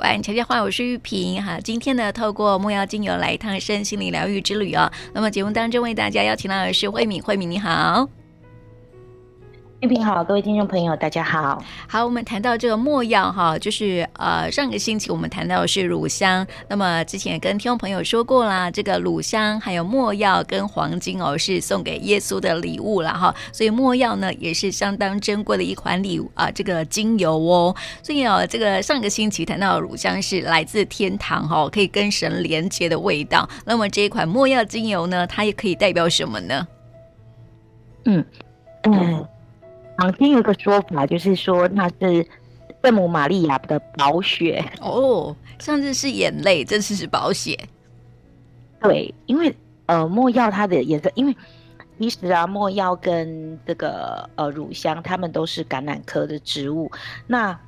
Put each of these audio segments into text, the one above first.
晚安，悄悄话，我是玉萍哈。今天呢，透过木曜精油来一趟身心灵疗愈之旅哦。那么节目当中为大家邀请到的是慧敏，慧敏你好。玉萍好，各位听众朋友，大家好。好，我们谈到这个墨药哈，就是呃上个星期我们谈到的是乳香，那么之前跟听众朋友说过啦，这个乳香还有墨药跟黄金哦是送给耶稣的礼物了哈，所以墨药呢也是相当珍贵的一款礼物啊，这个精油哦。所以哦，这个上个星期谈到乳香是来自天堂哈，可以跟神连接的味道。那么这一款墨药精油呢，它也可以代表什么呢？嗯嗯。坊间有一个说法，就是说那是圣母玛利亚的宝血哦。上次是眼泪，这次是宝血。对，因为呃，墨药它的颜色，因为其实啊，墨药跟这个呃乳香，它们都是橄榄科的植物。那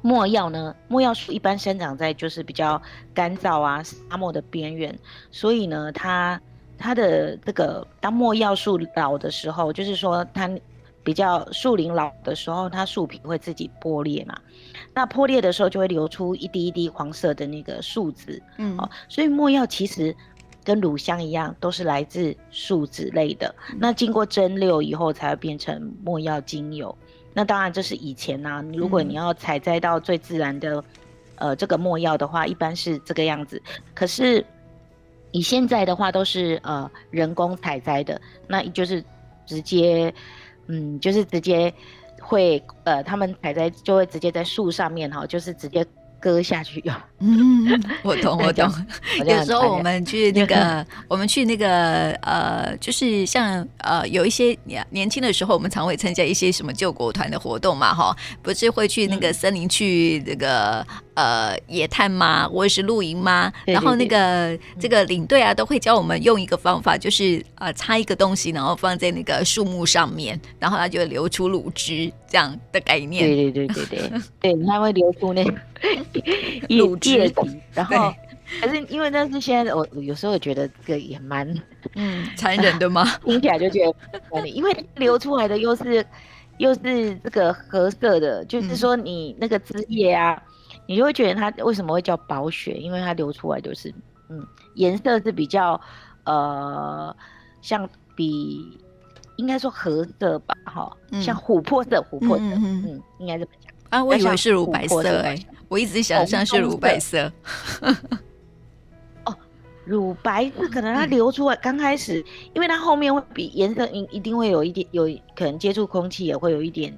墨药呢，墨药树一般生长在就是比较干燥啊沙漠的边缘，所以呢，它它的这个当墨药树老的时候，就是说它。比较树龄老的时候，它树皮会自己破裂嘛，那破裂的时候就会流出一滴一滴黄色的那个树脂，嗯，哦，所以墨药其实跟乳香一样，都是来自树脂类的。嗯、那经过蒸馏以后，才会变成墨药精油。那当然这是以前呐、啊，如果你要采摘到最自然的，嗯、呃，这个墨药的话，一般是这个样子。可是以现在的话，都是呃人工采摘的，那就是直接。嗯，就是直接会呃，他们采摘就会直接在树上面哈，就是直接割下去用。嗯，我懂我懂。有时候我们去那个，我们去那个呃，就是像呃，有一些年年轻的时候，我们常会参加一些什么救国团的活动嘛，哈，不是会去那个森林去那个。呃，野探吗？或者是露营吗？对对对，然后那个这个领队啊，都会教我们用一个方法，就是呃，插一个东西，然后放在那个树木上面，然后它就会流出乳汁这样的概念。对对对对对，对，它会流出那个 乳汁。然后，可是因为那是现在，我有时候觉得这个也蛮嗯残忍的 吗？听起来就觉得，因为流出来的又是又是这个褐色的，就是说你那个汁液啊。你就会觉得它为什么会叫宝血？因为它流出来就是，嗯，颜色是比较，呃，像比应该说褐色吧，哈、嗯，像琥珀色，琥珀色，嗯，嗯，嗯，应该这么讲啊。我以为是乳白色哎、欸，我一直想象是乳白色。哦，乳白色可能它流出来刚开始，因为它后面会比颜色一一定会有一点，有可能接触空气也会有一点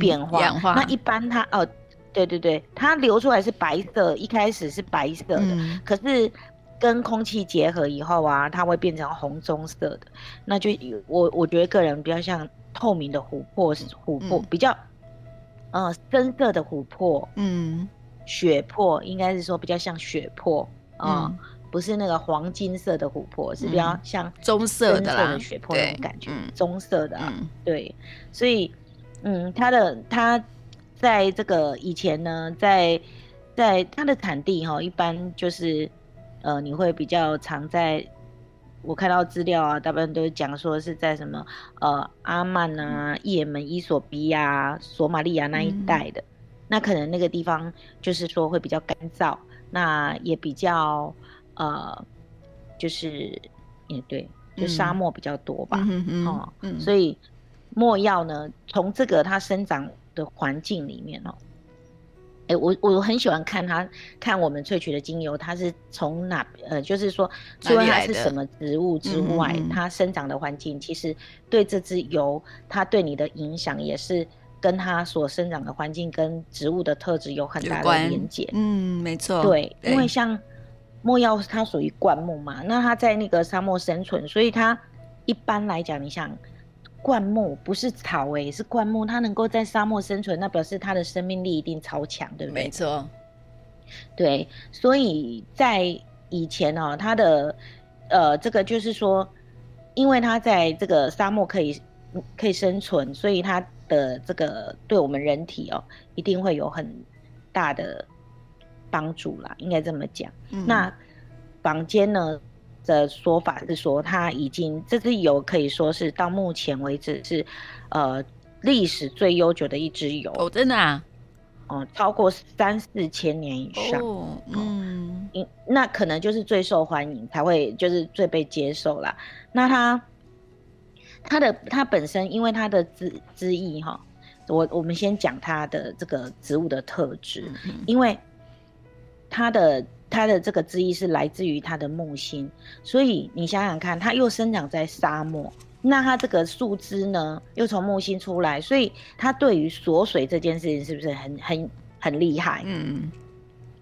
变化。氧化。那一般它哦。对对对，它流出来是白色，一开始是白色的，嗯、可是跟空气结合以后啊，它会变成红棕色的。那就我我觉得个人比较像透明的琥珀，琥珀、嗯、比较，呃，深色的琥珀，嗯，血珀应该是说比较像血珀啊、不是那个黄金色的琥珀，是比较像棕色的血珀那种感觉，棕色的，嗯、对，所以嗯，它的它。在这个以前呢，在在它的产地哈，一般就是呃，你会比较常在，我看到资料啊，大部分都讲说是在什么呃阿曼啊、也门、伊索比亚、索马利亚那一带的，嗯、那可能那个地方就是说会比较干燥，那也比较呃，就是也对，就沙漠比较多吧，嗯嗯哦，嗯。所以没药呢，从这个它生长。的环境里面哦，哎、欸，我我很喜欢看它，看我们萃取的精油，它是从哪呃，就是说，除了它是什么植物之外，它生长的环境其实对这支油，它对你的影响也是跟它所生长的环境跟植物的特质有很大的连结。嗯，没错。对，因为像莫药它属于灌木嘛，那它在那个沙漠生存，所以它一般来讲，你想。灌木不是草诶、欸，是灌木，它能够在沙漠生存，那表示它的生命力一定超强，对不对？没错，对，所以在以前哦、喔，它的呃，这个就是说，因为它在这个沙漠可以可以生存，所以它的这个对我们人体哦、喔，一定会有很大的帮助啦，应该这么讲。嗯、那房间呢？的说法是说，它已经这支油可以说是到目前为止是，呃，历史最悠久的一支油。哦，真的啊？哦，超过三四千年以上。哦，嗯，那可能就是最受欢迎，才会就是最被接受啦。那它它的它本身，因为它的枝枝叶哈，我我们先讲它的这个植物的特质，嗯、因为它的它的这个枝叶是来自于它的木星，所以你想想看，它又生长在沙漠。那它这个树枝呢，又从木星出来，所以它对于锁水这件事情是不是很很很厉害？嗯，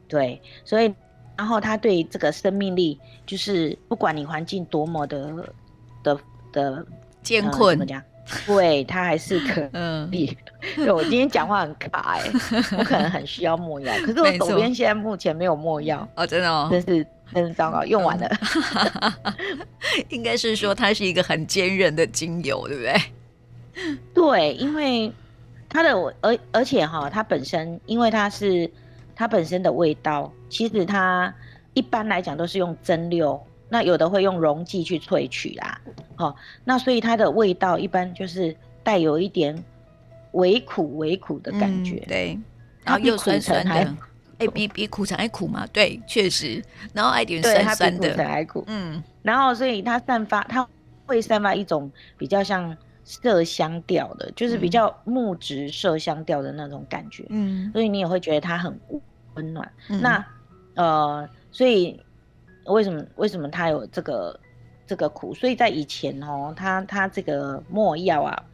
对，所以然后它对这个生命力，就是不管你环境多么的的的艰困，怎么讲？对，它还是可以。嗯，对，我今天讲话很卡哎，我可能很需要墨药，可是我手边现在目前没有墨药哦，真的哦，真是。很糟糕，用完了。应该是说它是一个很坚韧的精油，对不对？对，因为它的而而且哈，它本身因为它是它本身的味道，其实它一般来讲都是用蒸馏，那有的会用溶剂去萃取啦。哦，那所以它的味道一般就是带有一点微苦微苦的感觉，嗯、对，然后又酸酸的。哎，比比苦橙还苦嘛？对，确实。然后还有点酸酸的。对，它比苦橙还苦。嗯。然后，所以它散发，它会散发一种比较像麝香调的，就是比较木质麝香调的那种感觉。嗯。所以你也会觉得它很温暖。嗯。那呃，所以为什么为什么它有这个这个苦？所以在以前哦，它它这个墨药啊，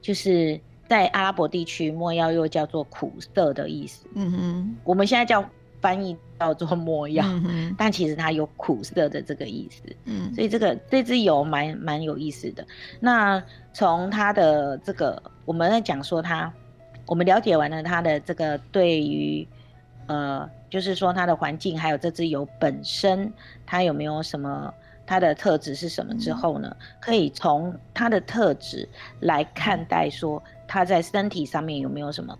就是。在阿拉伯地区，墨药又叫做苦涩的意思。嗯哼，我们现在叫翻译叫做墨药，嗯、但其实它有苦涩的这个意思。嗯，所以这个这支油蛮蛮有意思的。那从它的这个，我们在讲说它，我们了解完了它的这个对于，呃，就是说它的环境，还有这支油本身，它有没有什么？它的特质是什么之后呢？嗯、可以从它的特质来看待，说它在身体上面有没有什么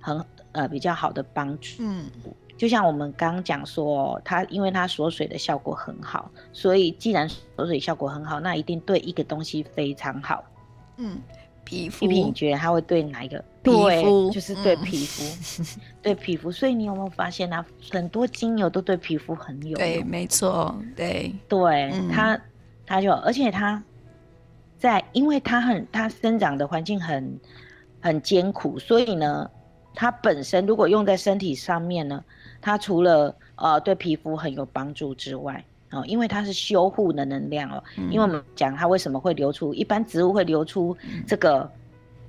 很呃比较好的帮助。嗯，就像我们刚刚讲说，它因为它锁水的效果很好，所以既然锁水效果很好，那一定对一个东西非常好。嗯。皮肤，你觉得它会对哪一个？皮肤就是对皮肤，嗯、对皮肤。所以你有没有发现啊？很多精油都对皮肤很有用。对，没错，对对，嗯、它它就而且它在，因为它很它生长的环境很很艰苦，所以呢，它本身如果用在身体上面呢，它除了呃对皮肤很有帮助之外。哦，因为它是修护的能量哦。嗯、因为我们讲它为什么会流出，一般植物会流出这个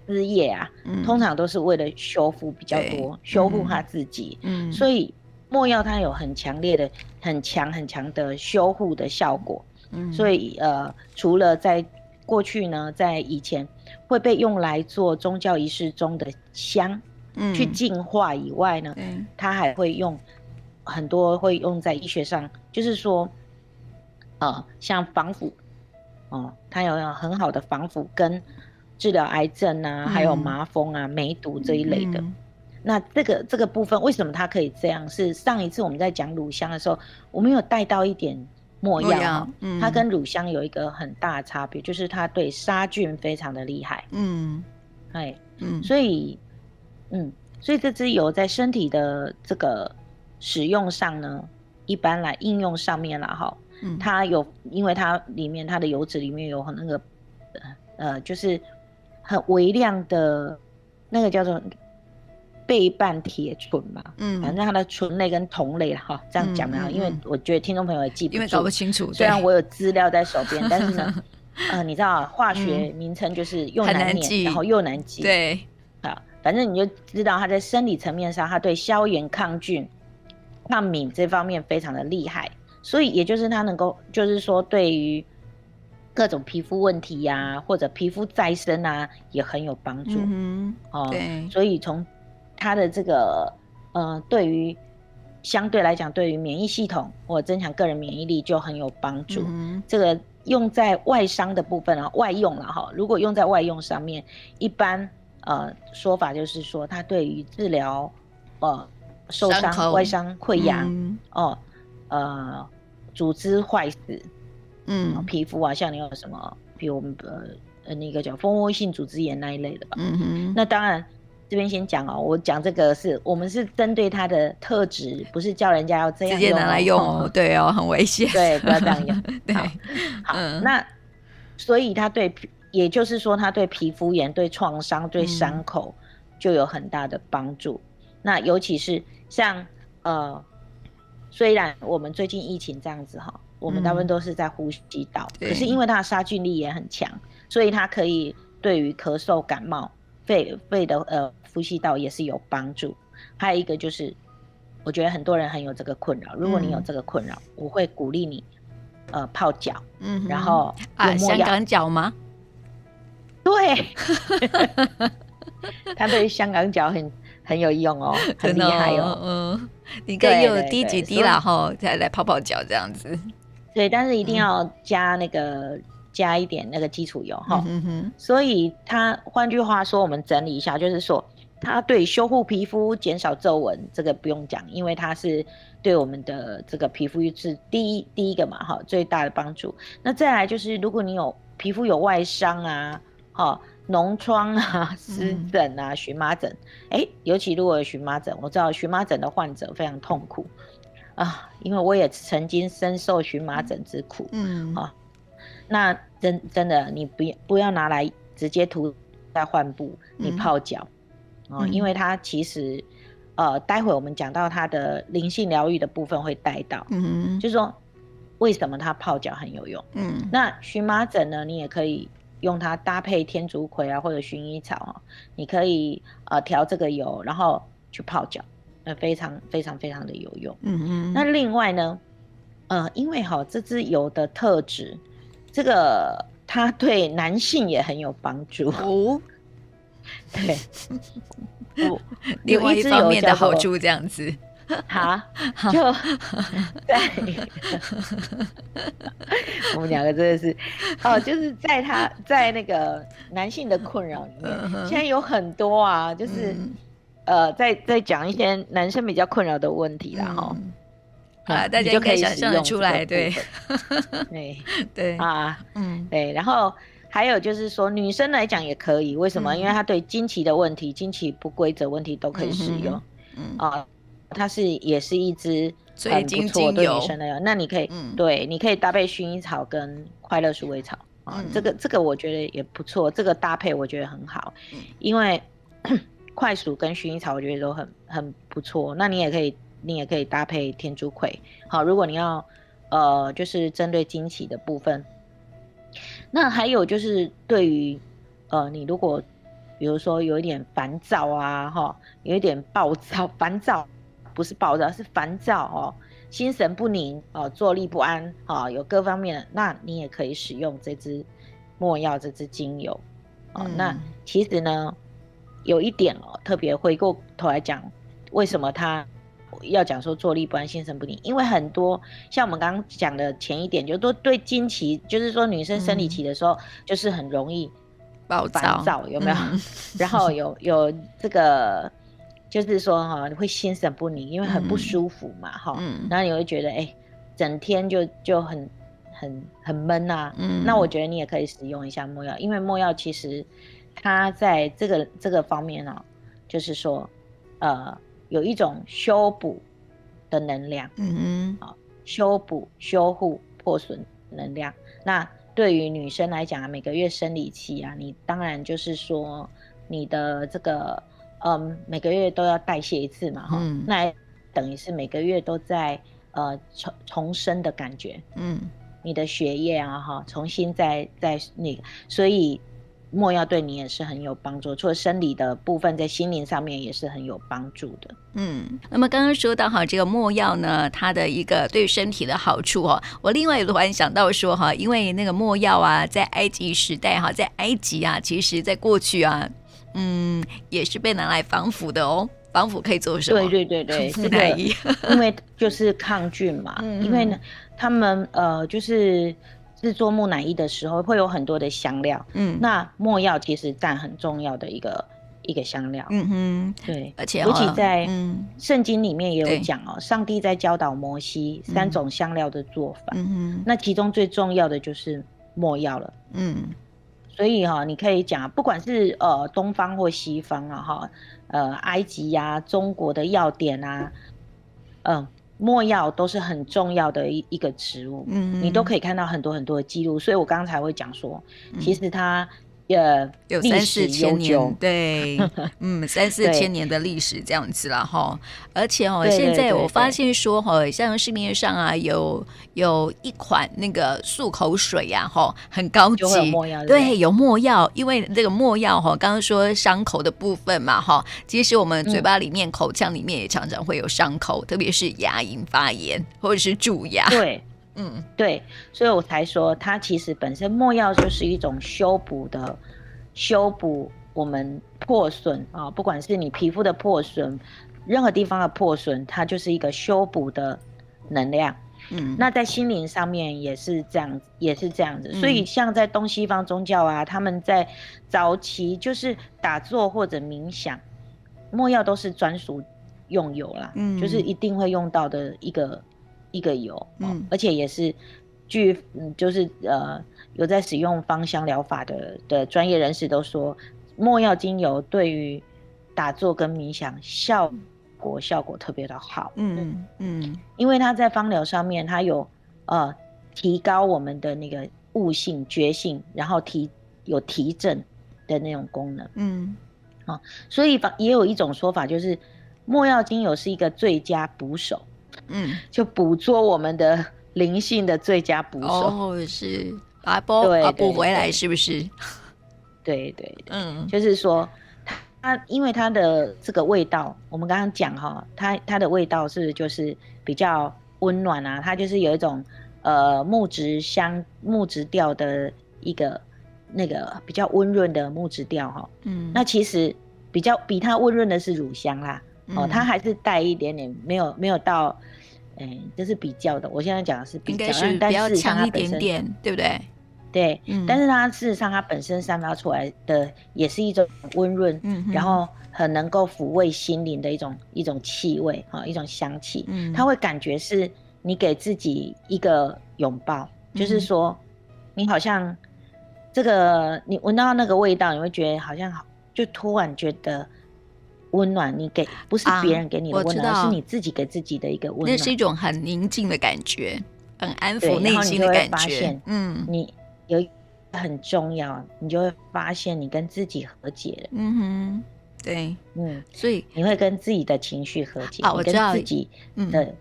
枝叶啊，嗯、通常都是为了修复比较多，修护它自己。嗯，所以墨药它有很强烈的、很强很强的修护的效果。嗯，所以呃，除了在过去呢，在以前会被用来做宗教仪式中的香，嗯，去净化以外呢，嗯，它还会用很多会用在医学上，就是说。呃，像防腐，哦，它有很好的防腐跟治疗癌症啊，嗯、还有麻风啊、梅毒这一类的。嗯、那这个这个部分为什么它可以这样？是上一次我们在讲乳香的时候，我们有带到一点墨药，嗯、它跟乳香有一个很大的差别，就是它对杀菌非常的厉害。嗯，哎，嗯，所以，嗯，所以这支油在身体的这个使用上呢，一般来应用上面了哈。它有，因为它里面它的油脂里面有很那个，呃，就是很微量的，那个叫做倍半铁醇嘛。嗯，反正它的醇类跟酮类哈，这样讲的，因为我觉得听众朋友也记不住，因为搞不清楚。虽然我有资料在手边，但是呢，呃，你知道化学名称就是又难念，然后又难记。对，啊，反正你就知道它在生理层面上，它对消炎、抗菌、抗敏这方面非常的厉害。所以也就是它能够，就是说对于各种皮肤问题呀、啊，或者皮肤再生啊，也很有帮助。嗯，哦，对。所以从它的这个，呃，对于相对来讲，对于免疫系统或增强个人免疫力就很有帮助。嗯，这个用在外伤的部分啊，外用了哈。如果用在外用上面，一般呃说法就是说，它对于治疗呃受伤、外伤、溃疡、嗯、哦。呃，组织坏死，嗯，皮肤啊，像你有什么，比如我们呃呃那个叫蜂窝性组织炎那一类的吧，嗯哼，那当然这边先讲哦，我讲这个是我们是针对它的特质，不是叫人家要这样直接拿来用哦，对哦，很危险，对，不要这样用。对，好，好嗯、那所以它对，也就是说，它对皮肤炎、对创伤、对伤口就有很大的帮助。嗯、那尤其是像呃，虽然我们最近疫情这样子哈，我们大部分都是在呼吸道，嗯、可是因为它的杀菌力也很强，所以它可以对于咳嗽、感冒。肺肺的呃呼吸道也是有帮助，还有一个就是，我觉得很多人很有这个困扰。如果你有这个困扰，嗯、我会鼓励你，呃泡脚，嗯，然后啊香港脚吗？对，他对香港脚很很有用哦，很厉害哦，嗯，你可以用滴几滴然后再来泡泡脚这样子。对，但是一定要加那个。嗯加一点那个基础油哈，嗯、哼所以它换句话说，我们整理一下，就是说它对修护皮肤、减少皱纹，这个不用讲，因为它是对我们的这个皮肤是第一第一个嘛哈，最大的帮助。那再来就是，如果你有皮肤有外伤啊，哈，脓疮啊、湿疹啊、荨麻疹，哎、欸，尤其如果有荨麻疹，我知道荨麻疹的患者非常痛苦。啊，因为我也曾经深受荨麻疹之苦，嗯。啊。那真真的，你不要不要拿来直接涂在患部，你泡脚，嗯、哦，因为它其实，呃，待会我们讲到它的灵性疗愈的部分会带到，嗯，就是说为什么它泡脚很有用，嗯，那荨麻疹呢，你也可以用它搭配天竺葵啊或者薰衣草啊，你可以呃调这个油，然后去泡脚，那非常非常非常的有用，嗯嗯，那另外呢，呃，因为哈这支油的特质。这个它对男性也很有帮助哦，对，另外一方面的好处这样子，好，就对，我们两个真的是哦，就是在他在那个男性的困扰里面，现在有很多啊，就是呃，在在讲一些男生比较困扰的问题啦哈。啊，大家就可以想象出来，对，对，对。啊，嗯，对，然后还有就是说，女生来讲也可以，为什么？因为她对经期的问题、经期不规则问题都可以使用，嗯。啊，它是也是一支很不错对女生的，那你可以，对，你可以搭配薰衣草跟快乐鼠尾草啊，这个这个我觉得也不错，这个搭配我觉得很好，因为 快鼠跟薰衣草我觉得都很很不错，那你也可以。你也可以搭配天竺葵，好，如果你要，呃，就是针对经期的部分。那还有就是对于，呃，你如果，比如说有一点烦躁啊，哈，有一点暴躁，烦躁不是暴躁，是烦躁哦，心神不宁哦，坐立不安啊，有各方面的，那你也可以使用这支墨药这支精油，哦，嗯、那其实呢，有一点哦，特别回过头来讲，为什么它。要讲说坐立不安、心神不宁，因为很多像我们刚刚讲的前一点，就都对经期，就是说女生生理期的时候，就是很容易暴躁，有没有？嗯、然后有有这个，就是说哈，你会心神不宁，因为很不舒服嘛，哈、嗯。然后你会觉得，哎、欸，整天就就很很很闷啊。嗯。那我觉得你也可以使用一下墨药，因为墨药其实它在这个这个方面呢，就是说，呃。有一种修补的能量，嗯哼，修补、修护、破损能量。那对于女生来讲啊，每个月生理期啊，你当然就是说你的这个，嗯，每个月都要代谢一次嘛，哈、嗯，那等于是每个月都在呃重重生的感觉，嗯，你的血液啊，哈，重新在在那个，所以。没药对你也是很有帮助，除了生理的部分，在心灵上面也是很有帮助的。嗯，那么刚刚说到哈，这个墨药呢，它的一个对身体的好处哦，我另外突然想到说哈，因为那个墨药啊，在埃及时代哈，在埃及啊，其实在过去啊，嗯，也是被拿来防腐的哦。防腐可以做什么？对对对对，是的，因为就是抗菌嘛，嗯、因为呢，他们呃就是。制作木乃伊的时候会有很多的香料，嗯，那墨药其实占很重要的一个一个香料，嗯哼，对，而且尤其在圣经里面也有讲哦，上帝在教导摩西三种香料的做法，嗯哼，那其中最重要的就是墨药了，嗯，所以哈，你可以讲，不管是呃东方或西方啊，哈，呃埃及呀、啊、中国的药典啊，嗯、呃，没药都是很重要的一一个植物，嗯，你都可以看到很多很多的记录。所以我刚才会讲说，其实它。Yeah, 有三四千年，对，嗯，三四千年的历史这样子了哈。而且哦，现在我发现说哈，像市面上啊有有一款那个漱口水呀，哈，很高级，对，有墨药，因为这个墨药哈，刚刚说伤口的部分嘛哈，其实我们嘴巴里面、口腔里面也常常会有伤口，特别是牙龈发炎或者是蛀牙，对。嗯，对，所以我才说它其实本身墨药就是一种修补的，修补我们破损啊，不管是你皮肤的破损，任何地方的破损，它就是一个修补的能量。嗯，那在心灵上面也是这样，也是这样子。所以像在东西方宗教啊，他们在早期就是打坐或者冥想，墨药都是专属用油啦，嗯，就是一定会用到的一个。一个油，嗯，而且也是据，嗯，就是呃，有在使用芳香疗法的的专业人士都说，墨药精油对于打坐跟冥想效果效果特别的好，嗯嗯，因为它在芳疗上面，它有呃提高我们的那个悟性觉性，然后提有提振的那种功能，嗯，啊，所以也有一种说法，就是墨药精油是一个最佳捕手。嗯，就捕捉我们的灵性的最佳捕手。哦，是。把它补补回来，是不是？对对，对，嗯，就是说它，因为它的这个味道，我们刚刚讲哈，它它的味道是就是比较温暖啊，它就是有一种呃木质香、木质调的一个那个比较温润的木质调哈。嗯，那其实比较比它温润的是乳香啦。哦，它还是带一点点，没有没有到，嗯、欸，这是比较的。我现在讲的是比较，应该是比较强一点点，对不对？对，嗯、但是它事实上它本身散发出来的也是一种温润，嗯，然后很能够抚慰心灵的一种一种气味啊，一种香气。嗯，它会感觉是你给自己一个拥抱，嗯，就是说你好像这个你闻到那个味道，你会觉得好像好，就突然觉得。温暖，你给不是别人给你的温暖，啊，是你自己给自己的一个温暖。那是一种很宁静的感觉，很安抚内心的感觉。嗯，你有很重要，你就会发现你跟自己和解了。嗯哼，对，嗯，所以你会跟自己的情绪和解。啊，我知道自己的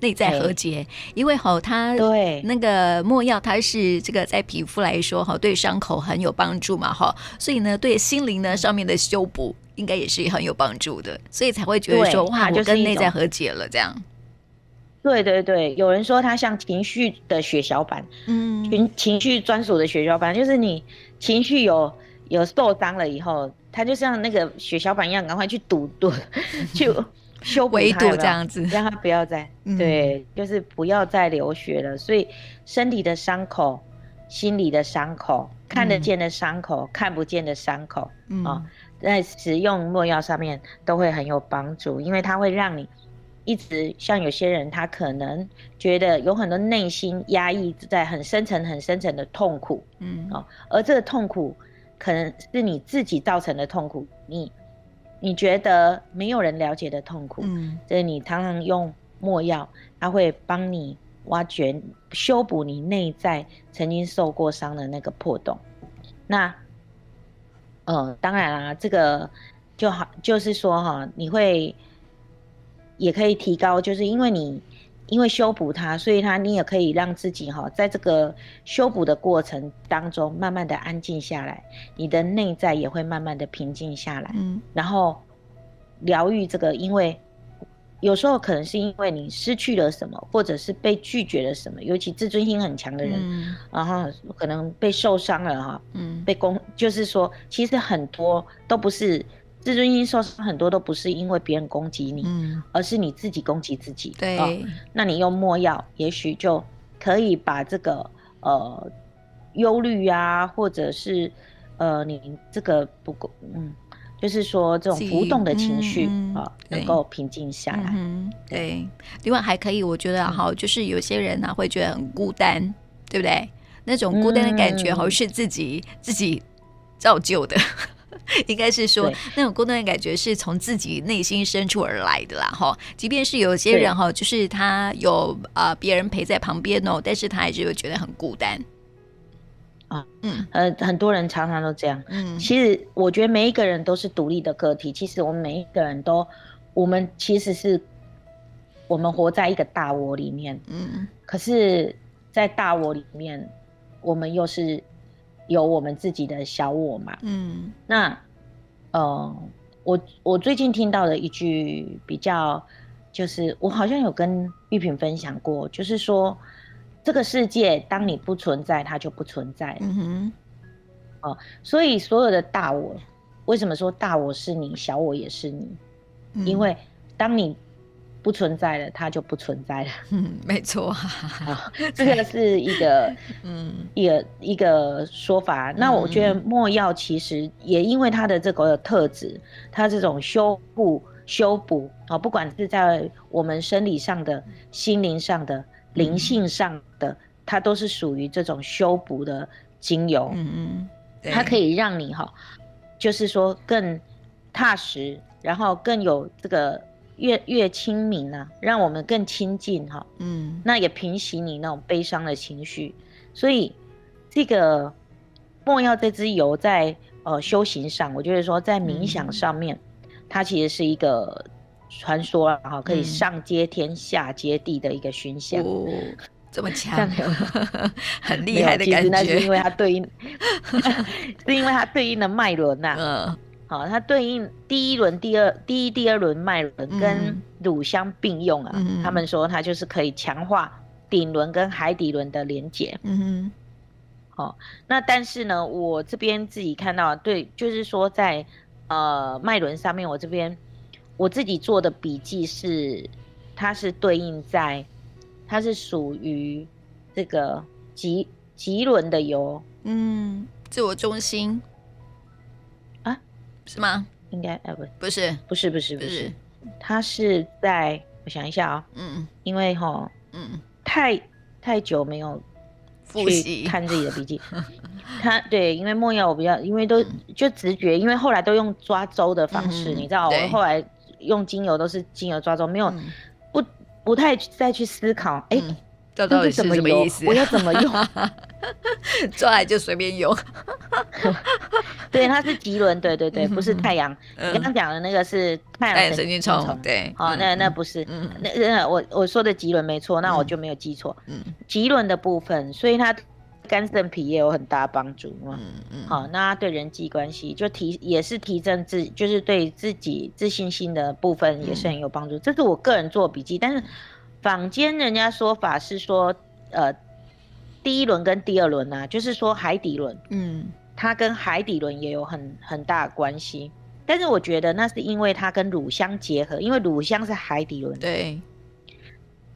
内在和解，因为吼，它对那个墨药，它是这个在皮肤来说哈，对伤口很有帮助嘛哈，所以呢，对心灵呢上面的修补。应该也是很有帮助的，所以才会觉得说哇，我跟内在和解了这样。对对对，有人说它像情绪的血小板，嗯，情情绪专属的血小板，就是你情绪有有受伤了以后，它就像那个血小板一样，赶快去堵堵，去修补它，这样子，让他不要再、嗯、对，就是不要再流血了。所以身体的伤口、心理的伤口、看得见的伤口、嗯、看不见的伤口，嗯。哦在使用墨药上面都会很有帮助，因为它会让你一直像有些人，他可能觉得有很多内心压抑在很深层、很深层的痛苦，嗯，哦，而这个痛苦可能是你自己造成的痛苦，你你觉得没有人了解的痛苦，嗯，所以你常常用墨药，它会帮你挖掘、修补你内在曾经受过伤的那个破洞，那。呃，当然啦，这个就好，就是说哈，你会也可以提高，就是因为你因为修补它，所以它你也可以让自己哈，在这个修补的过程当中，慢慢的安静下来，你的内在也会慢慢的平静下来，嗯，然后疗愈这个，因为。有时候可能是因为你失去了什么，或者是被拒绝了什么，尤其自尊心很强的人，嗯、然后可能被受伤了哈，嗯，被攻，就是说，其实很多都不是自尊心受伤，很多都不是因为别人攻击你，嗯，而是你自己攻击自己。对，哦、那你用墨药，也许就可以把这个呃忧虑呀，或者是呃你这个不够，嗯。就是说，这种浮动的情绪啊，能够平静下来。嗯，对。另外还可以，我觉得哈，就是有些人呢会觉得很孤单，对不对？那种孤单的感觉，好像是自己、嗯、自己造就的。应该是说，那种孤单的感觉是从自己内心深处而来的啦，哈。即便是有些人哈，就是他有啊别人陪在旁边哦，但是他还是会觉得很孤单。啊，嗯，呃，很多人常常都这样。嗯，其实我觉得每一个人都是独立的个体。其实我们每一个人都，我们其实是，我们活在一个大我里面。嗯，可是，在大我里面，我们又是。有我们自己的小我嘛？嗯，那，呃，我我最近听到的一句比较，就是我好像有跟玉萍分享过，就是说，这个世界当你不存在，它就不存在。嗯哼，哦，所以所有的大我，为什么说大我是你，小我也是你？嗯，因为当你。不存在了，它就不存在了。嗯，没错。这个是一个，嗯，一个一个说法。那我觉得墨药其实也因为它的这个特质，它这种修复、修补啊，不管是在我们生理上的、心灵上的、灵性上的，它都是属于这种修补的精油。嗯嗯，它可以让你哈，就是说更踏实，然后更有这个。越越亲民啊，让我们更亲近哈，嗯，那也平息你那种悲伤的情绪。所以这个墨药这支油在呃修行上，我觉得说在冥想上面，嗯、它其实是一个传说啊，哈，可以上接天下接地的一个熏香，哦，这么强，很厉害的感觉。其实那 是因为它对应，是因为它对应的脉轮呐，嗯。好，它对应第一轮、第二、第一、第二轮脉轮跟乳香并用啊。嗯、他们说它就是可以强化顶轮跟海底轮的连接。嗯哼。好，那但是呢，我这边自己看到，对，就是说在呃脉轮上面，我这边我自己做的笔记是，它是对应在，它是属于这个棘棘轮的油。嗯，自我中心。是吗？应该呃不不是不是不是。不是，他是在我想一下啊，嗯，因为哈，嗯，太太久没有复习。看自己的笔记，他对，因为没药我比较，因为都就直觉，因为后来都用抓周的方式，你知道，我后来用精油都是精油抓周，没有不不太再去思考，哎。这到底是什么意思？我要怎么用？抓来就随便用。对，它是棘轮，对对对，不是太阳。你刚刚讲的那个是太阳神经虫，对。好，那那不是，那那我我说的棘轮没错，那我就没有记错。嗯，棘轮的部分，所以它肝肾脾也有很大帮助。嗯嗯。好，那对人际关系就提也是提升自，就是对自己自信心的部分也是很有帮助。这是我个人做笔记，但是。坊间人家说法是说，呃，第一轮跟第二轮啊，就是说海底轮，嗯，它跟海底轮也有很很大的关系。但是我觉得那是因为它跟乳香结合，因为乳香是海底轮，对。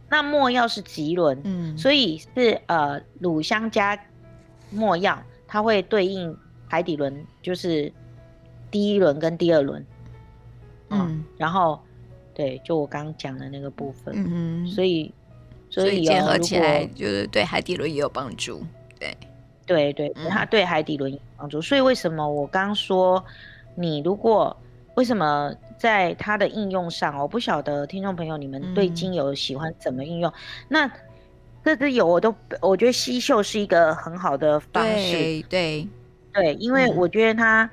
那墨药是棘轮，嗯，所以是呃乳香加墨药，它会对应海底轮，就是第一轮跟第二轮，嗯，嗯然后。对，就我刚刚讲的那个部分，嗯所以所以结合起来就是对海底轮也有帮助，对，对对，它对海底轮有帮助。所以为什么我刚刚说，你如果为什么在它的应用上，我不晓得听众朋友你们对精油喜欢怎么应用？那这支油我都我觉得吸嗅是一个很好的方式，对对对，因为我觉得它。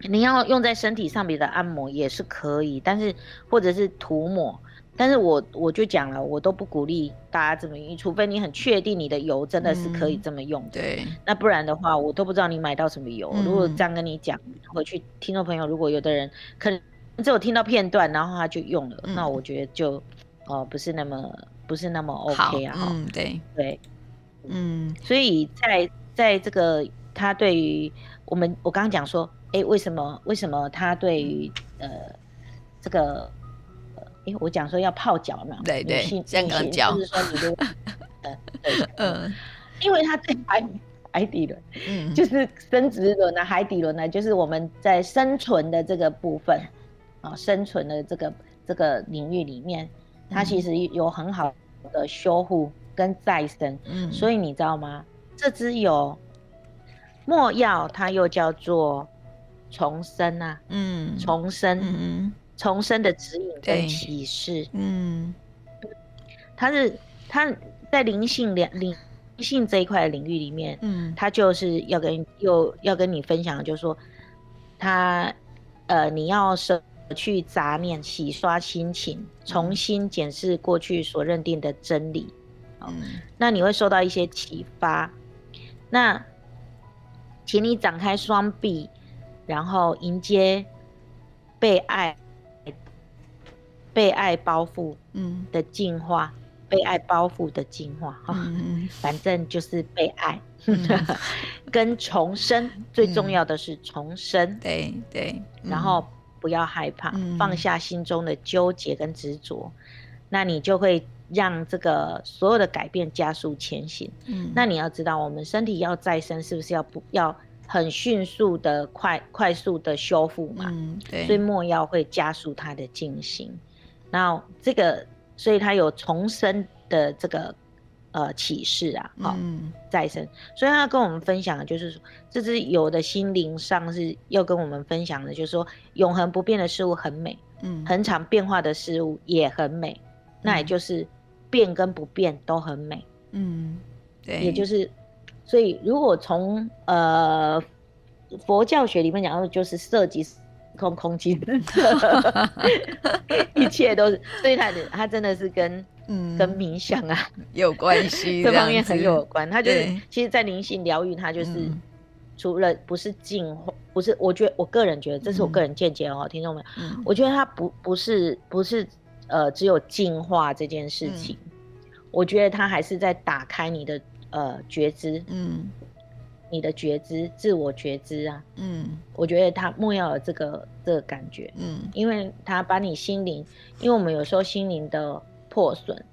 你要用在身体上面的按摩也是可以，但是或者是涂抹，但是我我就讲了，我都不鼓励大家这么用，除非你很确定你的油真的是可以这么用的。嗯、对，那不然的话，我都不知道你买到什么油。嗯、如果这样跟你讲，回去听众朋友，如果有的人可能只有听到片段，然后他就用了，嗯、那我觉得就哦、呃、不是那么不是那么 OK 啊。嗯，对对，嗯，所以在在这个他对于我们，我刚刚讲说。哎，为什么？为什么他对于呃这个哎，我讲说要泡脚嘛？对对，香港脚，就是说你的 嗯，因为它对海海底轮，嗯，就是生殖轮呢，海底轮呢，就是我们在生存的这个部分啊，生存的这个这个领域里面，它其实有很好的修护跟再生。嗯，所以你知道吗？这只有墨药，它又叫做重生啊，嗯，重生，嗯，重生的指引跟启示，嗯，他是他在灵性两灵性这一块领域里面，嗯，他就是要跟又要跟你分享，就是说，他呃，你要舍去杂念，洗刷心情，重新检视过去所认定的真理，嗯，那你会受到一些启发，那。请你展开双臂，然后迎接被爱、被爱包覆的进化，嗯、被爱包覆的进化哈，嗯、反正就是被爱，嗯、跟重生，嗯、最重要的是重生，对对，然后不要害怕，嗯、放下心中的纠结跟执着，那你就会。让这个所有的改变加速前行。嗯，那你要知道，我们身体要再生，是不是要不要很迅速的快快速的修复嘛？嗯，对。所以没药会加速它的进行。那这个，所以它有重生的这个呃启示啊，好、嗯，再生。所以他跟我们分享的就是说，这只有的心灵上是要跟我们分享的，就是说永恒不变的事物很美，嗯，恒常变化的事物也很美。那也就是变跟不变都很美，嗯，对，也就是，所以如果从呃佛教学里面讲，就是色即是空，空间，一切都是，所以他的他真的是跟嗯。跟冥想啊有关系，这方面很有关。他就是其实，在灵性疗愈，他就是除了不是净化，不是，我觉得我个人觉得，这是我个人见解哦，听众们，我觉得他不不是不是。呃，只有进化这件事情，嗯、我觉得他还是在打开你的呃觉知，嗯，你的觉知，自我觉知啊，嗯，我觉得它没药这个这个感觉，嗯，因为他把你心灵，因为我们有时候心灵的破损，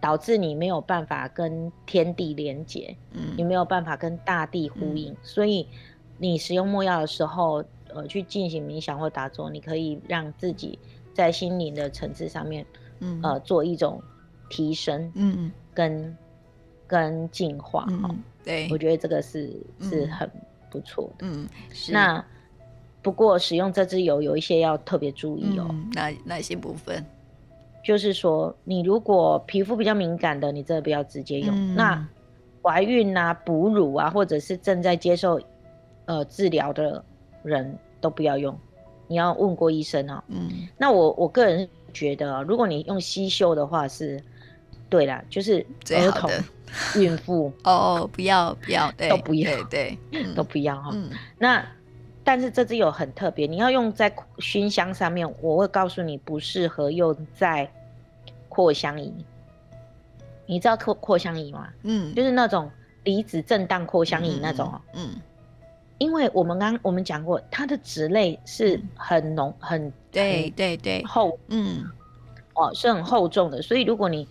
导致你没有办法跟天地连接，嗯，你没有办法跟大地呼应，嗯、所以你使用莫药的时候，呃，去进行冥想或打坐，你可以让自己。在心灵的层次上面，嗯，呃，做一种提升，嗯，跟跟进化，哈，对，我觉得这个是是很不错的，嗯，是。那不过使用这支油有一些要特别注意哦，哪哪些部分？就是说，你如果皮肤比较敏感的，你真的不要直接用。那怀孕啊、哺乳啊，或者是正在接受呃治疗的人都不要用。你要问过医生哦。嗯，那我我个人觉得，如果你用吸嗅的话是，对啦，就是儿童、孕妇哦，不要不要，对都不要，对，都不要 哈。那但是这支有很特别，你要用在熏香上面，我会告诉你不适合用在扩香仪。你知道扩扩香仪吗？嗯，就是那种离子震荡扩香仪那种嗯。因为我们刚我们讲过，它的脂类是很浓、很对对对厚，嗯，哦，是很厚重的，所以如果你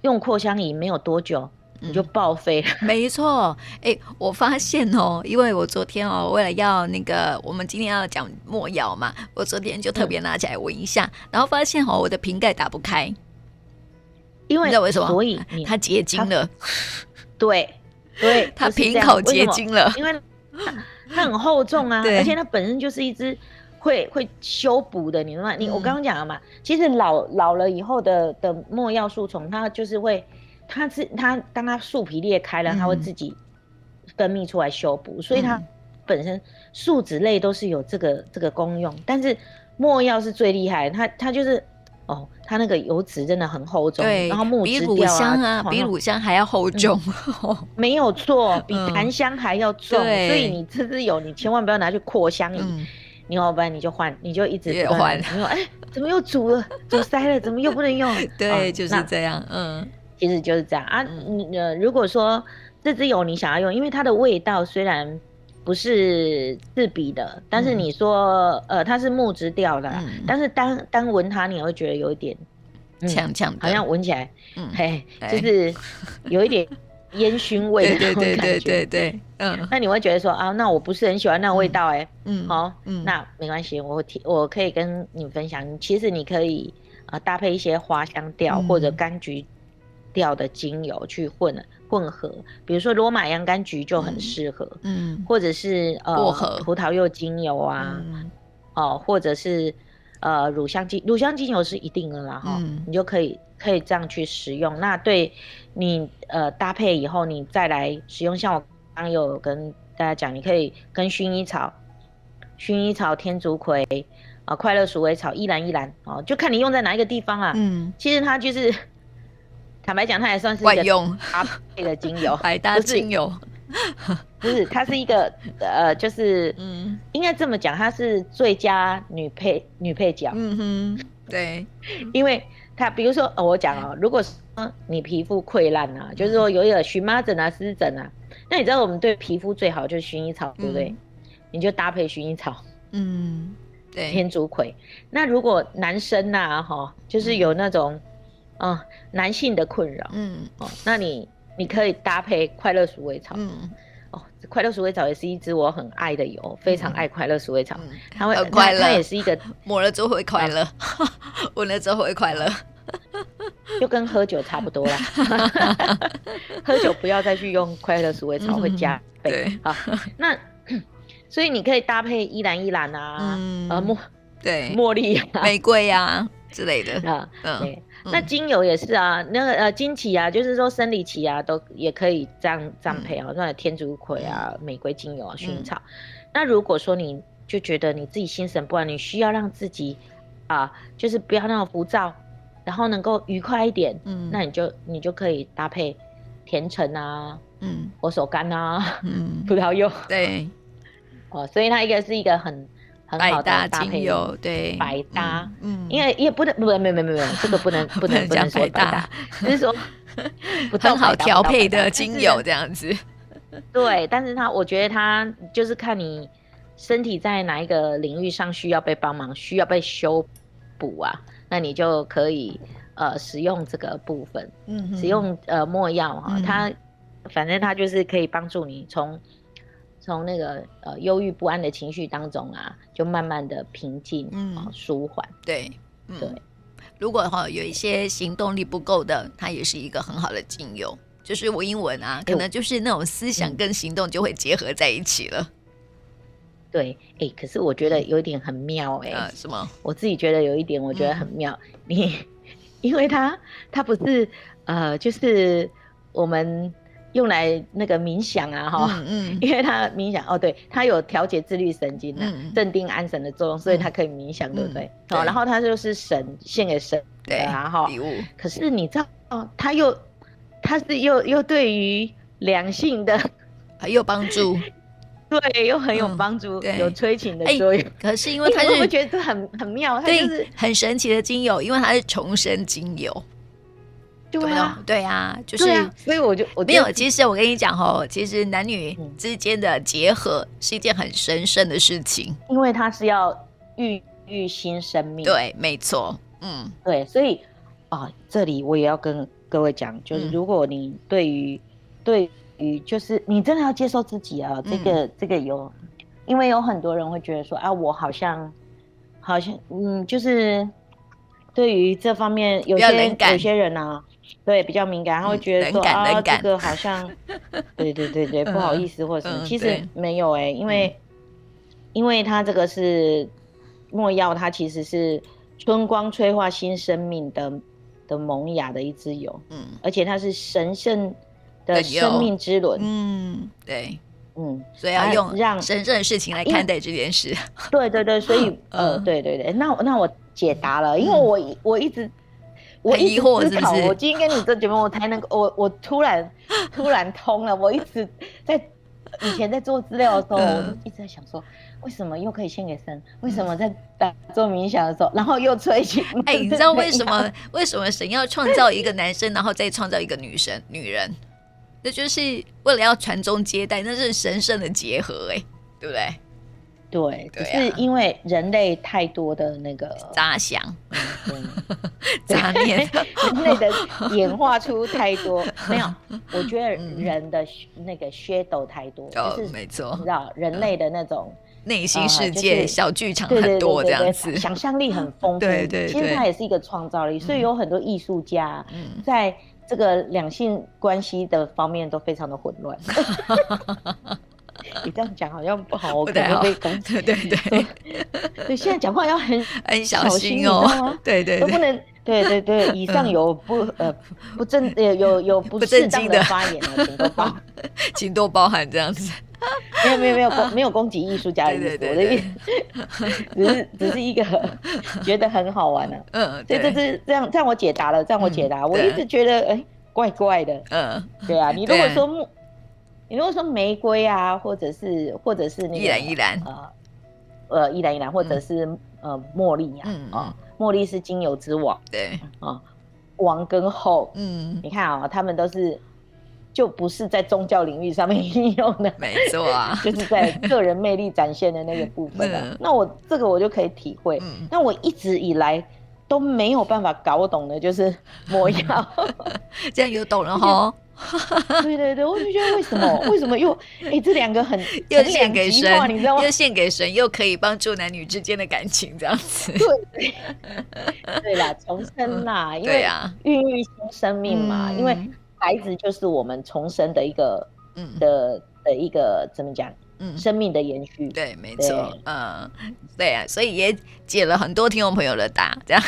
用扩香仪没有多久，你就报废了。没错，哎，我发现哦，因为我昨天哦，为了要那个我们今天要讲墨药嘛，我昨天就特别拿起来闻一下，然后发现哦，我的瓶盖打不开，因为你知道为什么？所以它结晶了。对对，它瓶口结晶了，因为。它很厚重啊，而且它本身就是一支会会修补的，你知道吗？你我刚刚讲了嘛，嗯、其实老老了以后的的墨药树丛，它就是会，它是它当它树皮裂开了，它会自己分泌出来修补，嗯、所以它本身树脂类都是有这个这个功用，但是墨药是最厉害的，它它就是。哦，它那个油脂真的很厚重，然后木质调啊，比乳香还要厚重，没有错，比檀香还要重，所以你这支油你千万不要拿去扩香仪，你要不然你就换，你就一直换，你说哎，怎么又煮了，煮塞了，怎么又不能用？对，就是这样，嗯，其实就是这样啊，你呃，如果说这支油你想要用，因为它的味道虽然。不是刺鼻的，但是你说，嗯、呃，它是木质调的，嗯、但是单单闻它，你也会觉得有一点呛呛，好像闻起来，嗯，嘿，就是有一点烟熏味的那种感觉，对对对对，嗯，那你会觉得说啊，那我不是很喜欢那味道，哎，嗯，好，嗯，那没关系，我提，我可以跟你分享，其实你可以啊、呃、搭配一些花香调、嗯、或者柑橘调的精油去混混合，比如说罗马洋甘菊就很适合，嗯，嗯或者是呃薄荷葡萄柚精油啊，嗯、哦，或者是呃乳香精乳香精油是一定的啦哈，嗯、你就可以可以这样去使用。那对你呃搭配以后，你再来使用，像我刚刚有跟大家讲，你可以跟薰衣草、薰衣草、天竺葵啊、呃、快乐鼠尾草、依兰依兰哦，就看你用在哪一个地方啊。嗯，其实它就是。坦白讲，它也算是一个搭配的精油，百搭精油，不是，它是一个呃，就是嗯，应该这么讲，它是最佳女配女配角。嗯哼，对，因为它比如说，哦、我讲哦，如果说你皮肤溃烂啊，嗯、就是说有一个荨麻疹啊、湿疹啊，那你知道我们对皮肤最好就是薰衣草，对不对？嗯、你就搭配薰衣草，嗯，对，天竺葵。那如果男生呐、啊，哈，就是有那种。嗯哦，男性的困扰，嗯，哦，那你你可以搭配快乐鼠尾草，嗯，哦，快乐鼠尾草也是一支我很爱的油，非常爱快乐鼠尾草，它会快乐，它也是一个抹了之后会快乐，闻了之后会快乐，就跟喝酒差不多啦，喝酒不要再去用快乐鼠尾草，会加倍，好，那 所以你可以搭配依兰依兰啊，呃，茉对，茉莉、玫瑰啊之类的啊，嗯。那精油也是啊，那个呃，经期啊，就是说生理期啊，都也可以这样这样配啊，那、嗯、天竺葵啊，玫瑰精油啊，薰衣草。嗯、那如果说你就觉得你自己心神不安，你需要让自己啊，就是不要那么浮躁，然后能够愉快一点，嗯，那你就你就可以搭配甜橙啊，嗯，佛手柑啊，嗯，葡萄柚，对，哦，所以它一个是一个很。百搭精油，对，百搭，嗯，因为也不能，不，没没没没，这个不能 不能不能说百搭，就是说 很好调配的精油这样子。对，但是它，我觉得它就是看你身体在哪一个领域上需要被帮忙，需要被修补啊，那你就可以呃使用这个部分，嗯，使用呃没药哈，它反正它就是可以帮助你从。从那个呃忧郁不安的情绪当中啊，就慢慢的平静，嗯，舒缓。对，嗯、对。如果哈有一些行动力不够的，它也是一个很好的精油。就是文言文啊，可能就是那种思想跟行动就会结合在一起了。嗯、对，哎、欸，可是我觉得有一点很妙、欸，哎、呃，什么？我自己觉得有一点，我觉得很妙。嗯、你，因为它它不是呃，就是我们。用来那个冥想啊，哈、嗯，嗯，因为它冥想哦，对，它有调节自律神经的、镇、嗯、定安神的作用，所以它可以冥想，嗯、对不对？哦、嗯，然后它就是神献给神的啊，哈，礼物。可是你知道，哦，它又，它是又又对于两性的 很有帮助，对，又很有帮助，嗯、有催情的作用、欸。可是因为它是，我觉得很很妙，它就是很神奇的精油，因为它是重生精油。对啊，对啊，就是，所以我就我没有。其实我跟你讲哦，其实男女之间的结合是一件很神圣的事情，因为它是要孕育新生命。对，没错，嗯，对，所以啊，这里我也要跟各位讲，就是如果你对于对于就是你真的要接受自己啊，这个这个有，因为有很多人会觉得说啊，我好像好像嗯，就是对于这方面有些有些人呢。对，比较敏感，他会觉得说啊，这个好像，对对对对，不好意思或者什么，其实没有哎，因为，因为它这个是莫药，它其实是春光催化新生命的的萌芽的一支油，嗯，而且它是神圣的生命之轮，嗯，对，嗯，所以要用让神圣的事情来看待这件事，对对对，所以 呃，对对对，那那我解答了，因为我我一直。我一直思考，我今天跟你做节目，我才能够，我我突然突然通了。我一直在以前在做资料的时候，我就一直在想说，为什么又可以献给神？为什么在打做冥想的时候，然后又催情？哎，你知道为什么为什么神要创造一个男生，然后再创造一个女生女人？那就是为了要传宗接代，那是神圣的结合，哎，对不对？对，只是因为人类太多的那个 杂想、杂念，人类的演化出太多没有。我觉得人的那个 shadow 太多，就是没错，你知道人类的那种内心世界小剧场很多这样子，想象力很丰富。对对，其实它也是一个创造力，所以有很多艺术家在这个两性关系的方面都非常的混乱。你这样讲好像不好，我可能被攻击。对 对对，对，现在讲话要很很小心哦，对对，都不能。对对对，以上有不呃不正呃有有不适当的发言啊，请多包，请多包涵这样子。没有没有没有攻没有攻击艺术家的意思，我的意思。只是只是一个觉得很好玩的。嗯，对。这是，这样这样我解答了，这样我解答。我一直觉得哎怪怪的。嗯，对啊，你如果说木，你如果说玫瑰啊，或者是或者是那个依兰依兰呃依兰依兰，或者是呃茉莉呀啊。茉莉是精油之王，对啊，王跟后，嗯，你看啊，他们都是就不是在宗教领域上面 应用的，没错啊，就是在个人魅力展现的那个部分的。那我这个我就可以体会。那我一直以来都没有办法搞懂的，就是 魔药，这样有懂了哈。对对对，我就觉得为什么 为什么又哎这两个很又献给神，你知道吗？又献给神，又可以帮助男女之间的感情，这样子。对对啦，重生啦，因为孕育新生命嘛，因为孩子就是我们重生的一个嗯的的一个怎么讲？嗯，生命的延续。对，没错。嗯，对啊，所以也解了很多听众朋友的答，这样。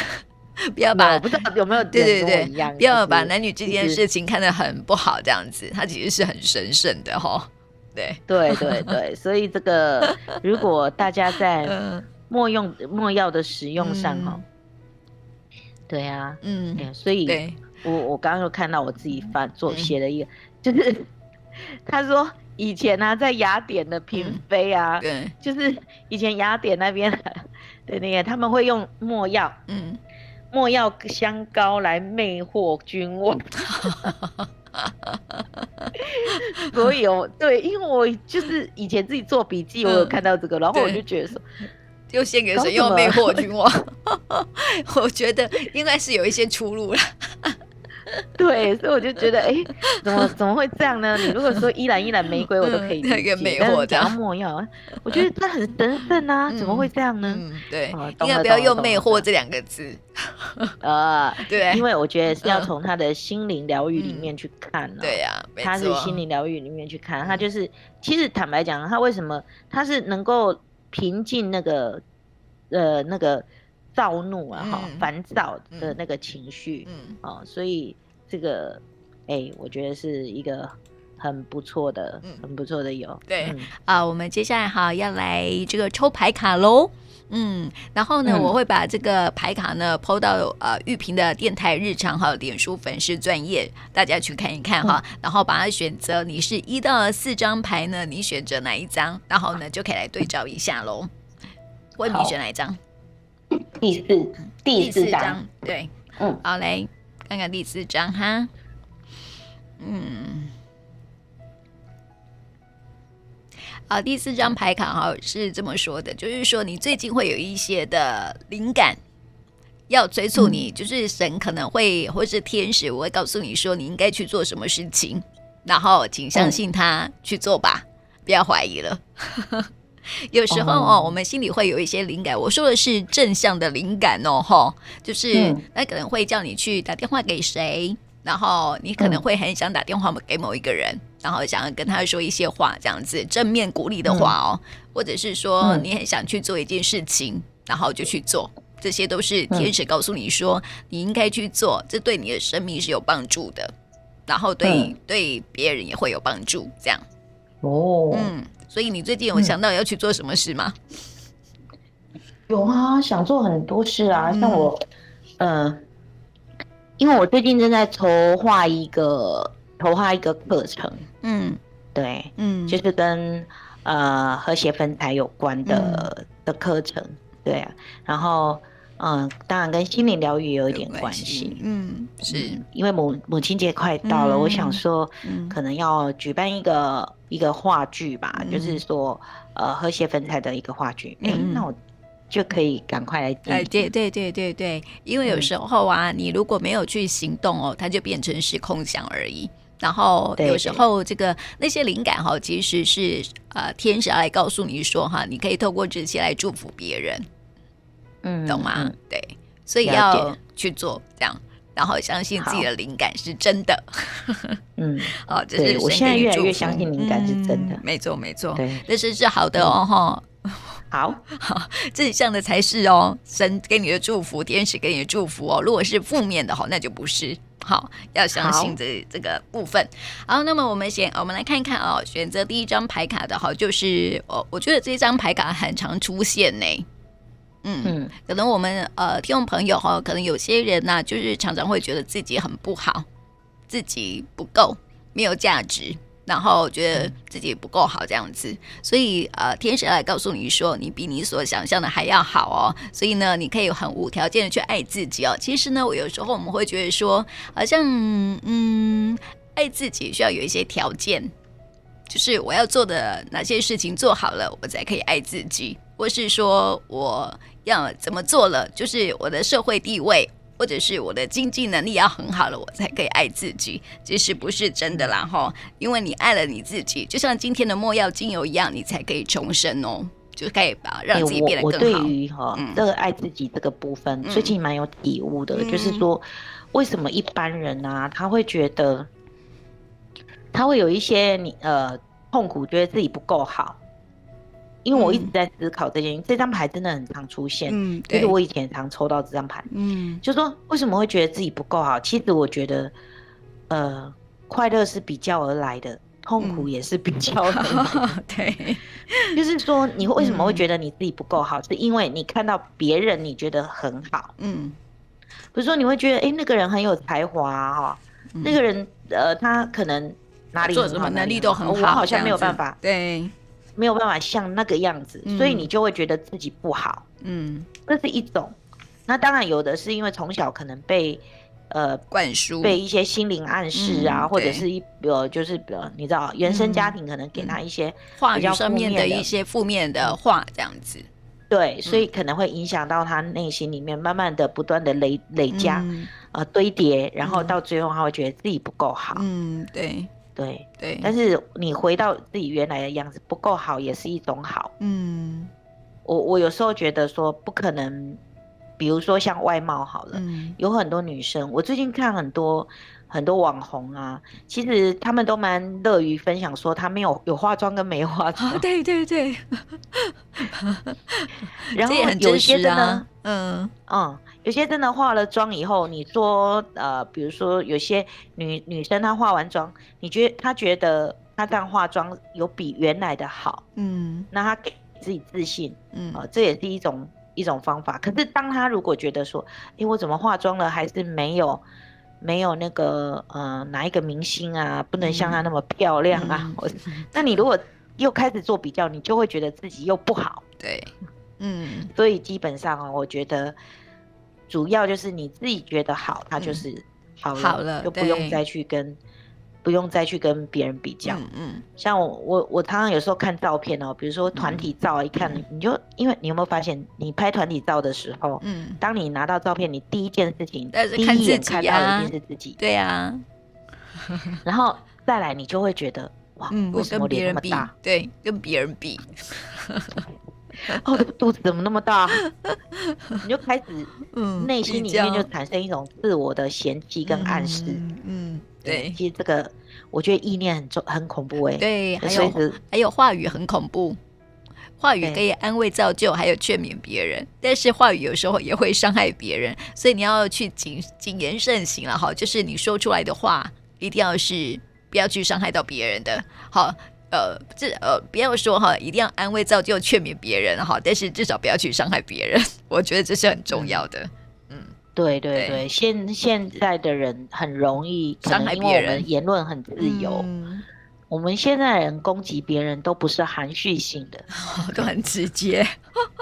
不要把不知道有没有对对对，不要把男女之间的事情看得很不好，这样子，它其实是很神圣的哈。对。对对对，所以这个 如果大家在墨用墨药的使用上哈，对啊，嗯，所以我我刚刚又看到我自己发做写了一个，就是他说以前呢在雅典的嫔妃啊，对，就是以前雅典那边的那个他们会用墨药，嗯。墨药香膏来魅惑君王，所以哦，对，因为我就是以前自己做笔记，我有看到这个，然后我就觉得说，又献给谁？又魅惑君王，我觉得应该是有一些出路了。对，所以我就觉得，哎，怎么怎么会这样呢？你如果说依兰依兰玫瑰，我都可以理解，魅惑这样墨药，我觉得这很神圣啊，怎么会这样呢？对，应该不要用魅惑这两个字。呃，对，因为我觉得是要从他的心灵疗愈里面去看。对呀，他是心灵疗愈里面去看，他就是，其实坦白讲，他为什么他是能够平静那个，呃，那个。躁怒啊，哈，烦躁的那个情绪，嗯，哦，所以这个，哎，我觉得是一个很不错的，很不错的油。对，啊，我们接下来哈要来这个抽牌卡喽，嗯，然后呢，我会把这个牌卡呢抛到呃玉萍的电台日常哈脸书粉丝专业，大家去看一看哈，然后把它选择，你是一到四张牌呢，你选择哪一张，然后呢就可以来对照一下喽。问你选哪一张？第四第四张，对，嗯，好，来看看第四张哈，嗯，好，第四张牌卡哈是这么说的，就是说你最近会有一些的灵感要催促你，嗯、就是神可能会或是天使，我会告诉你说你应该去做什么事情，然后请相信他去做吧，嗯、不要怀疑了。有时候哦，我们心里会有一些灵感。我说的是正向的灵感哦，哈，就是那可能会叫你去打电话给谁，然后你可能会很想打电话给某一个人，然后想要跟他说一些话，这样子正面鼓励的话哦，或者是说你很想去做一件事情，然后就去做，这些都是天使告诉你说你应该去做，这对你的生命是有帮助的，然后对对别人也会有帮助，这样。哦，嗯。所以你最近有想到要去做什么事吗？嗯、有啊，想做很多事啊，像我，嗯、呃，因为我最近正在筹划一个筹划一个课程，嗯，对，嗯，就是跟呃和谐粉彩有关的、嗯、的课程，对啊，然后。嗯，当然跟心灵疗愈有一点关系。嗯，是。因为母母亲节快到了，我想说，可能要举办一个一个话剧吧，就是说，呃，和谐粉彩的一个话剧。哎，那我就可以赶快来。哎，对对对对对，因为有时候啊，你如果没有去行动哦，它就变成是空想而已。然后有时候这个那些灵感哈，其实是呃天使来告诉你说哈，你可以透过这些来祝福别人。嗯，懂吗？对，所以要去做这样。然后相信自己的灵感是真的。嗯，好，这是我现在越来越相信灵感是真的。没错，没错，对，这是是好的哦，哈。好 好，正向的才是哦，神给你的祝福，天使给你的祝福哦。如果是负面的哈，那就不是。好，要相信这这个部分。好，那么我们先，我们来看一看哦，选择第一张牌卡的哈，就是哦，我觉得这张牌卡很常出现呢。嗯嗯，可能我们呃听众朋友哈，可能有些人呐、啊，就是常常会觉得自己很不好，自己不够，没有价值。然后觉得自己不够好这样子，所以呃，天使来告诉你说，你比你所想象的还要好哦。所以呢，你可以很无条件的去爱自己哦。其实呢，我有时候我们会觉得说，好像嗯，爱自己需要有一些条件，就是我要做的哪些事情做好了，我才可以爱自己，或是说我要怎么做了，就是我的社会地位。或者是我的经济能力要很好了，我才可以爱自己，其实不是真的啦哈。因为你爱了你自己，就像今天的墨药精油一样，你才可以重生哦，就可以把让自己变得更好。欸、我，我对于哈、嗯、这个爱自己这个部分，最近蛮有体悟的，嗯、就是说为什么一般人啊，他会觉得他会有一些你呃痛苦，觉得自己不够好。因为我一直在思考这件事，嗯、这张牌真的很常出现。嗯，就是我以前常抽到这张牌。嗯，就说为什么会觉得自己不够好？其实我觉得，呃，快乐是比较而来的，痛苦也是比较而来的。嗯、对，就是说你为什么会觉得你自己不够好？嗯、是因为你看到别人你觉得很好。嗯，比如说你会觉得，哎、欸，那个人很有才华哈，嗯、那个人呃，他可能哪里做什么能力都很好，我好像没有办法。对。没有办法像那个样子，所以你就会觉得自己不好。嗯，这是一种。那当然有的是因为从小可能被呃灌输，被一些心灵暗示啊，或者是一呃就是呃你知道原生家庭可能给他一些话语上面的一些负面的话这样子。对，所以可能会影响到他内心里面，慢慢的不断的累累加呃堆叠，然后到最后他会觉得自己不够好。嗯，对。对。对，但是你回到自己原来的样子不够好，也是一种好。嗯，我我有时候觉得说不可能，比如说像外貌好了，嗯、有很多女生，我最近看很多很多网红啊，其实他们都蛮乐于分享说他没有有化妆跟没化妆。啊、对对对，然后有些真的，嗯。嗯。有些真的化了妆以后，你说呃，比如说有些女女生她化完妆，你觉得她觉得她这样化妆有比原来的好，嗯，那她给自己自信，嗯，呃，这也是一种一种方法。可是当她如果觉得说，哎、欸，我怎么化妆了还是没有没有那个呃哪一个明星啊，不能像她那么漂亮啊，那你如果又开始做比较，你就会觉得自己又不好，对，嗯，所以基本上啊，我觉得。主要就是你自己觉得好，它就是好了，好了，就不用再去跟，不用再去跟别人比较。嗯嗯，像我我我常常有时候看照片哦，比如说团体照，一看你就，因为你有没有发现，你拍团体照的时候，嗯，当你拿到照片，你第一件事情，第一眼看到的一定是自己，对呀。然后再来，你就会觉得哇，为什么脸那么大？对，跟别人比。哦，肚子怎么那么大？你就开始，嗯，内心里面就产生一种自我的嫌弃跟暗示。嗯，嗯对，其实这个我觉得意念很重，很恐怖哎。对，还有还有话语很恐怖，话语可以安慰造就，还有劝勉别人，但是话语有时候也会伤害别人，所以你要去谨谨言慎行了哈。就是你说出来的话，一定要是不要去伤害到别人的，好。呃，这呃，不要说哈，一定要安慰、造就、劝勉别人哈，但是至少不要去伤害别人，我觉得这是很重要的。嗯，对对对，现现在的人很容易伤害别人，言论很自由。嗯，我们现在人攻击别人都不是含蓄性的，都很直接。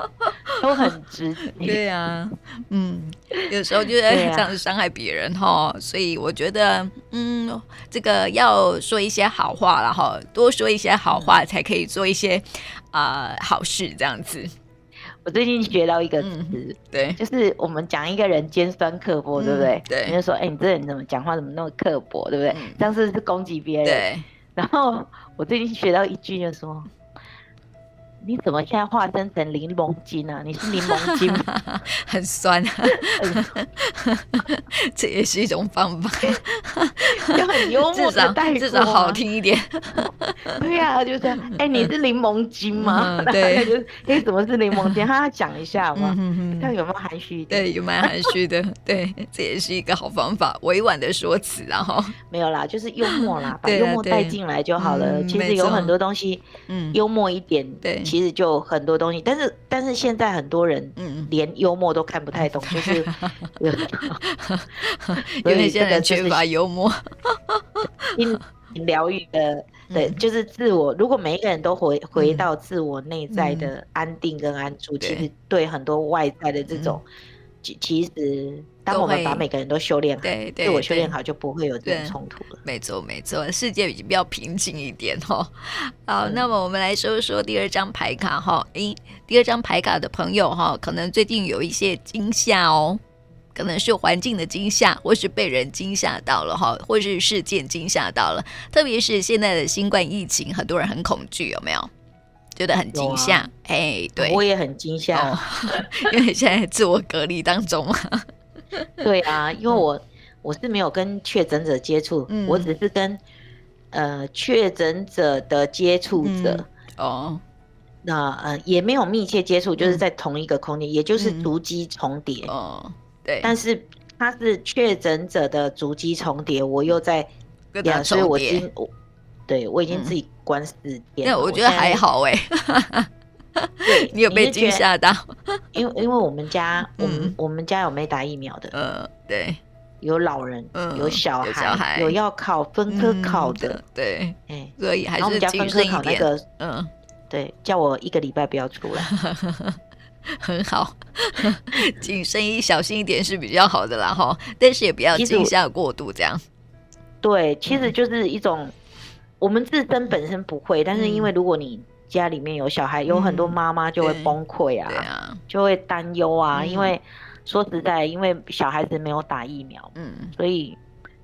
都很直接，对呀、啊，嗯，有时候就是这样子伤害别人哈，啊、所以我觉得，嗯，这个要说一些好话然后多说一些好话才可以做一些啊、呃、好事，这样子。我最近学到一个词、嗯，对，就是我们讲一个人尖酸刻薄，对不对？对，你就说，哎、欸，你这人怎么讲话怎么那么刻薄，对不对？嗯、这样是不是攻击别人？对。然后我最近学到一句，就说。你怎么现在化身成柠檬精啊？你是柠檬精吗？很酸啊，这也是一种方法，就很幽默的带过，至少好听一点。对呀，就这样。哎，你是柠檬精吗？对，就是哎，怎么是柠檬精？他要讲一下嘛，看有没有含蓄一点？对，有蛮含蓄的。对，这也是一个好方法，委婉的说辞，然后没有啦，就是幽默啦，把幽默带进来就好了。其实有很多东西，嗯，幽默一点，对。其实就很多东西，但是但是现在很多人连幽默都看不太懂，就是因为现在缺乏幽默，心疗愈的，对，就是自我。如果每一个人都回回到自我内在的安定跟安住，其实对很多外在的这种，其其实。当我们把每个人都修炼好，对对，自我修炼好，就不会有这种冲突了。没错，没错，世界已经比较平静一点哦。好，嗯、那么我们来说说第二张牌卡哈。诶，第二张牌卡的朋友哈，可能最近有一些惊吓哦，可能是环境的惊吓，或是被人惊吓到了哈，或是事件惊吓到了。特别是现在的新冠疫情，很多人很恐惧，有没有？觉得很惊吓？哎、啊，对，我也很惊吓，哦、因为现在自我隔离当中嘛。对啊，因为我我是没有跟确诊者接触，嗯、我只是跟呃确诊者的接触者、嗯、哦，那呃也没有密切接触，就是在同一个空间，嗯、也就是足迹重叠、嗯、哦，对，但是他是确诊者的足迹重叠，我又在两，所以我已经我对我已经自己关四天，那、嗯、我觉得还好哎、欸。对，你有被惊吓到？因为因为我们家，我们我们家有没打疫苗的，呃，对，有老人，有小孩，有要考分科考的，对，哎，所以还是谨慎一点。嗯，对，叫我一个礼拜不要出来，很好，谨慎一小心一点是比较好的啦哈，但是也不要惊吓过度这样。对，其实就是一种我们自身本身不会，但是因为如果你。家里面有小孩，有很多妈妈就会崩溃啊，啊。就会担忧啊。嗯、因为说实在，因为小孩子没有打疫苗，嗯，所以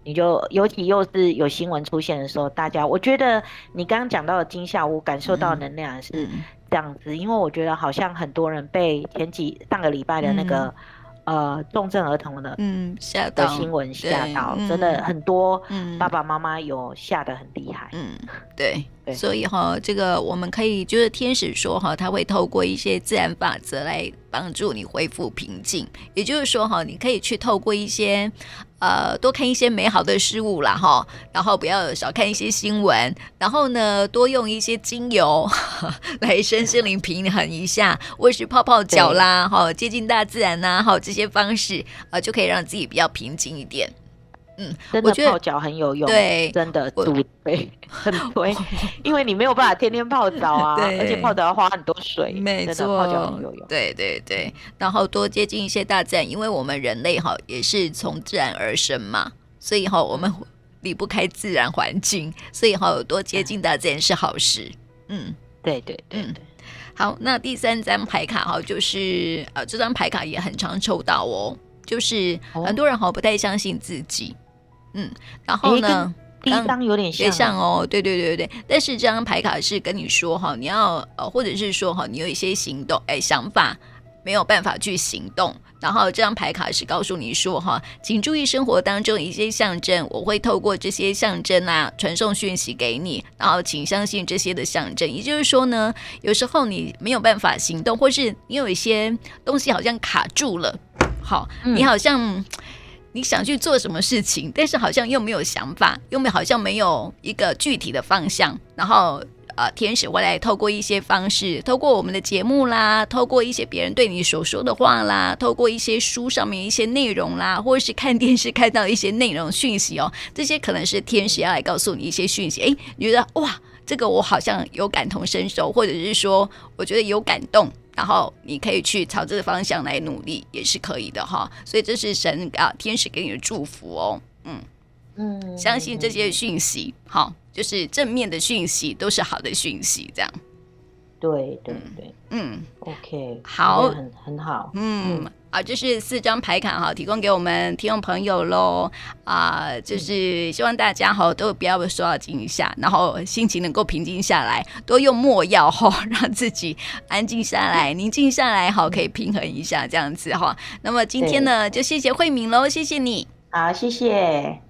你就尤其又是有新闻出现的时候，大家，我觉得你刚刚讲到的惊吓，我感受到能量是这样子，嗯、因为我觉得好像很多人被前几上个礼拜的那个。嗯。呃，重症儿童的嗯吓到。的新闻吓到，嗯、真的很多爸爸妈妈有吓得很厉害。嗯，对，所以哈，这个我们可以就是天使说哈，他会透过一些自然法则来帮助你恢复平静。也就是说哈，你可以去透过一些。呃，多看一些美好的事物啦，哈，然后不要少看一些新闻，然后呢，多用一些精油呵呵来身心灵平衡一下，或是泡泡脚啦，哈，接近大自然呐，哈，这些方式啊、就可以让自己比较平静一点。嗯，真的泡脚很有用，对，真的对，很对，因为你没有办法天天泡澡啊，而且泡澡要花很多水，没错，泡脚很有用，对对对，然后多接近一些大自然，因为我们人类哈也是从自然而生嘛，所以哈我们离不开自然环境，所以哈多接近大自然是好事。嗯，对对对，好，那第三张牌卡哈就是呃这张牌卡也很常抽到哦，就是很多人哈不太相信自己。嗯，然后呢，第一张有点像，像哦，对对对对，但是这张牌卡是跟你说哈，你要呃，或者是说哈，你有一些行动哎想法没有办法去行动，然后这张牌卡是告诉你说哈，请注意生活当中一些象征，我会透过这些象征啊传送讯息给你，然后请相信这些的象征。也就是说呢，有时候你没有办法行动，或是你有一些东西好像卡住了，好，你好像。嗯你想去做什么事情，但是好像又没有想法，又没好像没有一个具体的方向。然后，呃，天使会来透过一些方式，透过我们的节目啦，透过一些别人对你所说的话啦，透过一些书上面一些内容啦，或者是看电视看到一些内容讯息哦，这些可能是天使要来告诉你一些讯息。诶，你觉得哇，这个我好像有感同身受，或者是说，我觉得有感动。然后你可以去朝这个方向来努力，也是可以的哈。所以这是神啊，天使给你的祝福哦。嗯嗯，相信这些讯息，好，就是正面的讯息都是好的讯息，这样。对对对，嗯，OK，好，很很好。嗯，啊，就是四张牌卡哈，提供给我们听众朋友喽啊，就是希望大家哈都不要受到惊吓，然后心情能够平静下来，多用墨药哈，让自己安静下来、宁静下来，好，可以平衡一下这样子哈。那么今天呢，就谢谢慧敏喽，谢谢你，好，谢谢。